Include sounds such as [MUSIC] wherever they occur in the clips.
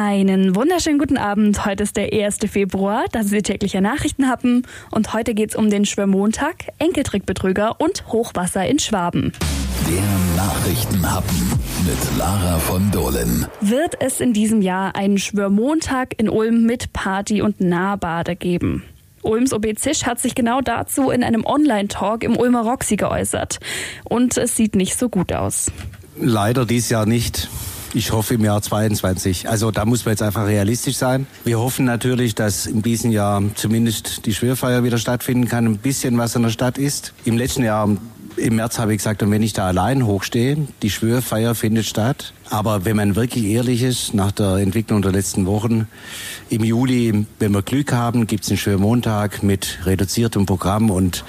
Einen wunderschönen guten Abend. Heute ist der 1. Februar, das Sie tägliche Nachrichten haben. Und heute geht es um den Schwörmontag, Enkeltrickbetrüger und Hochwasser in Schwaben. Der Nachrichtenhappen mit Lara von Dohlen. Wird es in diesem Jahr einen Schwörmontag in Ulm mit Party und Nahbade geben? Ulms OB Zisch hat sich genau dazu in einem Online-Talk im Ulmer Roxy geäußert. Und es sieht nicht so gut aus. Leider dies Jahr nicht. Ich hoffe im Jahr 22. Also da muss man jetzt einfach realistisch sein. Wir hoffen natürlich, dass in diesem Jahr zumindest die Schwörfeier wieder stattfinden kann, ein bisschen was in der Stadt ist. Im letzten Jahr im März habe ich gesagt, und wenn ich da allein hochstehe, die Schwörfeier findet statt. Aber wenn man wirklich ehrlich ist, nach der Entwicklung der letzten Wochen, im Juli, wenn wir Glück haben, gibt es einen Schwörmontag mit reduziertem Programm und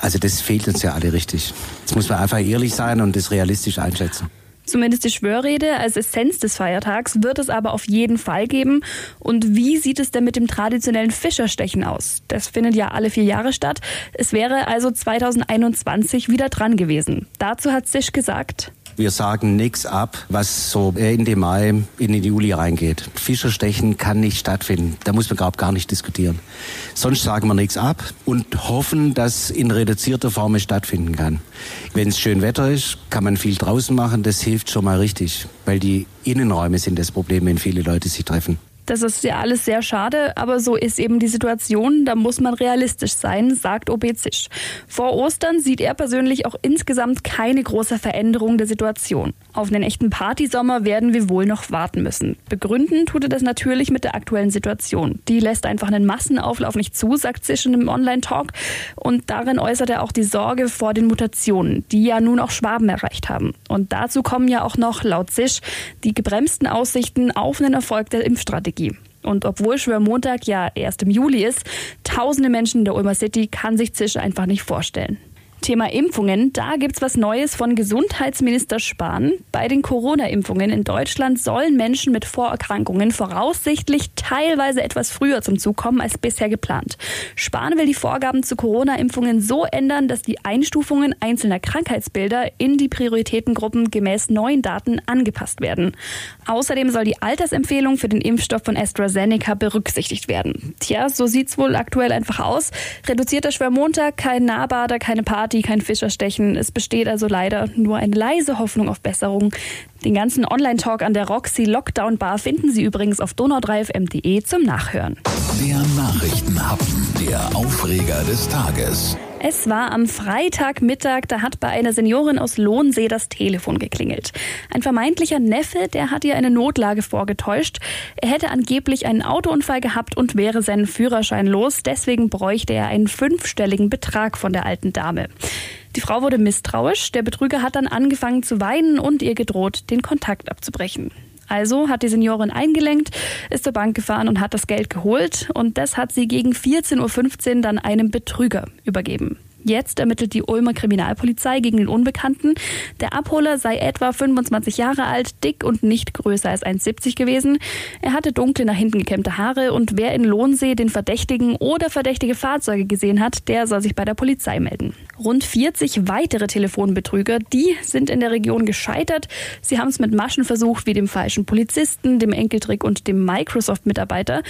also das fehlt uns ja alle richtig. Jetzt muss man einfach ehrlich sein und das realistisch einschätzen. Zumindest die Schwörrede als Essenz des Feiertags wird es aber auf jeden Fall geben. Und wie sieht es denn mit dem traditionellen Fischerstechen aus? Das findet ja alle vier Jahre statt. Es wäre also 2021 wieder dran gewesen. Dazu hat Sisch gesagt. Wir sagen nichts ab, was so Ende Mai in den Juli reingeht. Fischerstechen kann nicht stattfinden. Da muss man glaube gar nicht diskutieren. Sonst sagen wir nichts ab und hoffen, dass in reduzierter Form es stattfinden kann. Wenn es schön Wetter ist, kann man viel draußen machen. Das hilft schon mal richtig, weil die Innenräume sind das Problem, wenn viele Leute sich treffen. Das ist ja alles sehr schade, aber so ist eben die Situation. Da muss man realistisch sein, sagt OB Zisch. Vor Ostern sieht er persönlich auch insgesamt keine große Veränderung der Situation. Auf einen echten Partysommer werden wir wohl noch warten müssen. Begründen tut er das natürlich mit der aktuellen Situation. Die lässt einfach einen Massenauflauf nicht zu, sagt Zisch in einem Online-Talk. Und darin äußert er auch die Sorge vor den Mutationen, die ja nun auch Schwaben erreicht haben. Und dazu kommen ja auch noch, laut Zisch, die gebremsten Aussichten auf einen Erfolg der Impfstrategie. Strategie. Und obwohl Schwörmontag ja erst im Juli ist, tausende Menschen in der Ulmer City kann sich Zisch einfach nicht vorstellen. Thema Impfungen, da gibt's was Neues von Gesundheitsminister Spahn. Bei den Corona-Impfungen in Deutschland sollen Menschen mit Vorerkrankungen voraussichtlich teilweise etwas früher zum Zug kommen als bisher geplant. Spahn will die Vorgaben zu Corona-Impfungen so ändern, dass die Einstufungen einzelner Krankheitsbilder in die Prioritätengruppen gemäß neuen Daten angepasst werden. Außerdem soll die Altersempfehlung für den Impfstoff von AstraZeneca berücksichtigt werden. Tja, so sieht's wohl aktuell einfach aus. Reduzierter Schwermontag, kein Nahbader, keine Party Party, kein Fischerstechen. Es besteht also leider nur eine leise Hoffnung auf Besserung. Den ganzen Online-Talk an der Roxy Lockdown Bar finden Sie übrigens auf donau3fm.de zum Nachhören. Der Nachrichtenhappen, der Aufreger des Tages. Es war am Freitagmittag, da hat bei einer Seniorin aus Lohnsee das Telefon geklingelt. Ein vermeintlicher Neffe, der hat ihr eine Notlage vorgetäuscht. Er hätte angeblich einen Autounfall gehabt und wäre seinen Führerschein los. Deswegen bräuchte er einen fünfstelligen Betrag von der alten Dame. Die Frau wurde misstrauisch. Der Betrüger hat dann angefangen zu weinen und ihr gedroht, den Kontakt abzubrechen. Also hat die Seniorin eingelenkt, ist zur Bank gefahren und hat das Geld geholt und das hat sie gegen 14.15 Uhr dann einem Betrüger übergeben. Jetzt ermittelt die Ulmer Kriminalpolizei gegen den Unbekannten. Der Abholer sei etwa 25 Jahre alt, dick und nicht größer als 1,70 gewesen. Er hatte dunkle nach hinten gekämmte Haare und wer in Lohnsee den Verdächtigen oder verdächtige Fahrzeuge gesehen hat, der soll sich bei der Polizei melden. Rund 40 weitere Telefonbetrüger, die sind in der Region gescheitert. Sie haben es mit Maschen versucht, wie dem falschen Polizisten, dem Enkeltrick und dem Microsoft-Mitarbeiter.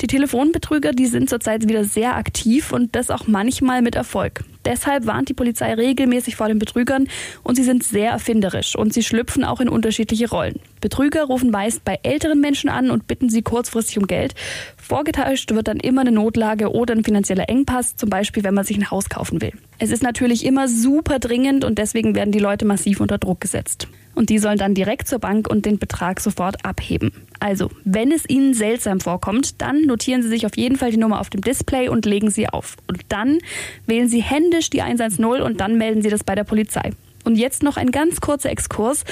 Die Telefonbetrüger, die sind zurzeit wieder sehr aktiv und das auch manchmal mit Erfolg. Deshalb warnt die Polizei regelmäßig vor den Betrügern und sie sind sehr erfinderisch und sie schlüpfen auch in unterschiedliche Rollen. Betrüger rufen meist bei älteren Menschen an und bitten sie kurzfristig um Geld. Vorgetäuscht wird dann immer eine Notlage oder ein finanzieller Engpass, zum Beispiel wenn man sich ein Haus kaufen will. Es ist natürlich immer super dringend und deswegen werden die Leute massiv unter Druck gesetzt. Und die sollen dann direkt zur Bank und den Betrag sofort abheben. Also, wenn es Ihnen seltsam vorkommt, dann notieren Sie sich auf jeden Fall die Nummer auf dem Display und legen sie auf. Und dann wählen Sie händisch die 110 und dann melden Sie das bei der Polizei. Und jetzt noch ein ganz kurzer Exkurs.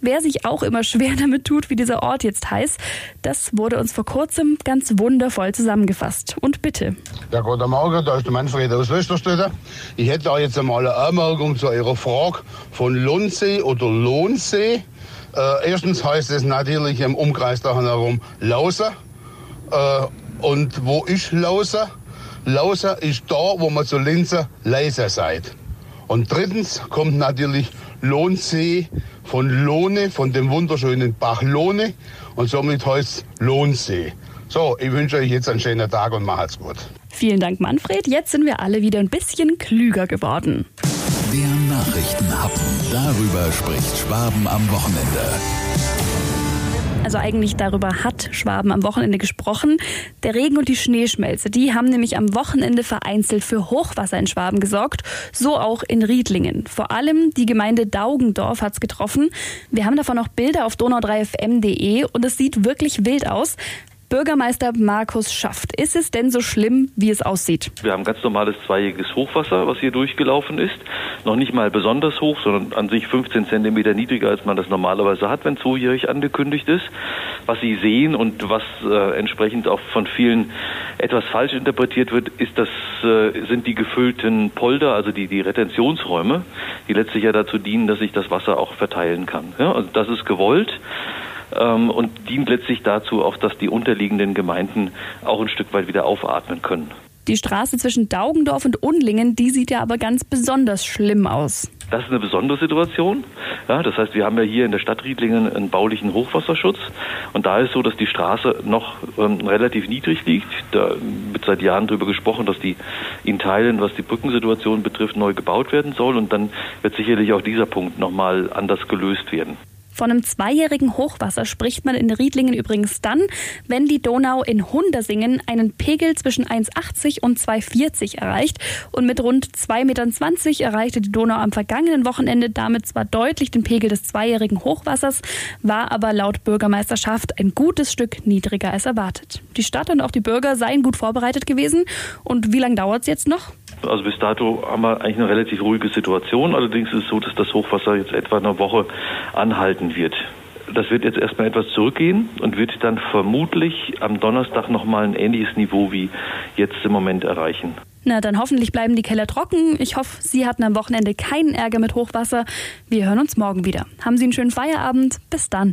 Wer sich auch immer schwer [LAUGHS] damit tut, wie dieser Ort jetzt heißt, das wurde uns vor kurzem ganz wundervoll zusammengefasst. Und bitte. Ja, guten Morgen, da ist der Manfred aus Westerstede. Ich hätte da jetzt einmal eine Anmerkung zu Ihrer Frage von Lohnsee oder Lohnsee. Äh, erstens heißt es natürlich im Umkreis dahin herum Lauser. Äh, und wo ist Lauser? Lauser ist da, wo man zu Linzer leiser seid. Und drittens kommt natürlich Lohnsee von Lohne, von dem wunderschönen Bach Lohne. und somit heißt es Lohnsee. So, ich wünsche euch jetzt einen schönen Tag und macht's gut. Vielen Dank, Manfred. Jetzt sind wir alle wieder ein bisschen klüger geworden. Der Nachrichtenhappen. Darüber spricht Schwaben am Wochenende. Also eigentlich darüber hat Schwaben am Wochenende gesprochen. Der Regen und die Schneeschmelze, die haben nämlich am Wochenende vereinzelt für Hochwasser in Schwaben gesorgt, so auch in Riedlingen. Vor allem die Gemeinde Daugendorf hat's getroffen. Wir haben davon auch Bilder auf donau3fm.de und es sieht wirklich wild aus. Bürgermeister Markus Schaft. Ist es denn so schlimm, wie es aussieht? Wir haben ganz normales zweijähriges Hochwasser, was hier durchgelaufen ist. Noch nicht mal besonders hoch, sondern an sich 15 Zentimeter niedriger, als man das normalerweise hat, wenn zweijährig angekündigt ist. Was Sie sehen und was äh, entsprechend auch von vielen etwas falsch interpretiert wird, ist, das äh, sind die gefüllten Polder, also die, die Retentionsräume, die letztlich ja dazu dienen, dass sich das Wasser auch verteilen kann. Ja, also das ist gewollt ähm, und dient letztlich dazu auch, dass die unterliegenden Gemeinden auch ein Stück weit wieder aufatmen können. Die Straße zwischen Daugendorf und Undlingen, die sieht ja aber ganz besonders schlimm aus. Das ist eine besondere Situation. Ja, das heißt, wir haben ja hier in der Stadt Riedlingen einen baulichen Hochwasserschutz. Und da ist so, dass die Straße noch ähm, relativ niedrig liegt. Da wird seit Jahren darüber gesprochen, dass die in Teilen, was die Brückensituation betrifft, neu gebaut werden soll. Und dann wird sicherlich auch dieser Punkt nochmal anders gelöst werden. Von einem zweijährigen Hochwasser spricht man in Riedlingen übrigens dann, wenn die Donau in Hundersingen einen Pegel zwischen 1,80 und 2,40 erreicht. Und mit rund 2,20 Metern erreichte die Donau am vergangenen Wochenende damit zwar deutlich den Pegel des zweijährigen Hochwassers, war aber laut Bürgermeisterschaft ein gutes Stück niedriger als erwartet. Die Stadt und auch die Bürger seien gut vorbereitet gewesen. Und wie lange dauert es jetzt noch? Also bis dato haben wir eigentlich eine relativ ruhige Situation. Allerdings ist es so, dass das Hochwasser jetzt etwa eine Woche anhalten wird. Das wird jetzt erstmal etwas zurückgehen und wird dann vermutlich am Donnerstag nochmal ein ähnliches Niveau wie jetzt im Moment erreichen. Na, dann hoffentlich bleiben die Keller trocken. Ich hoffe, Sie hatten am Wochenende keinen Ärger mit Hochwasser. Wir hören uns morgen wieder. Haben Sie einen schönen Feierabend. Bis dann.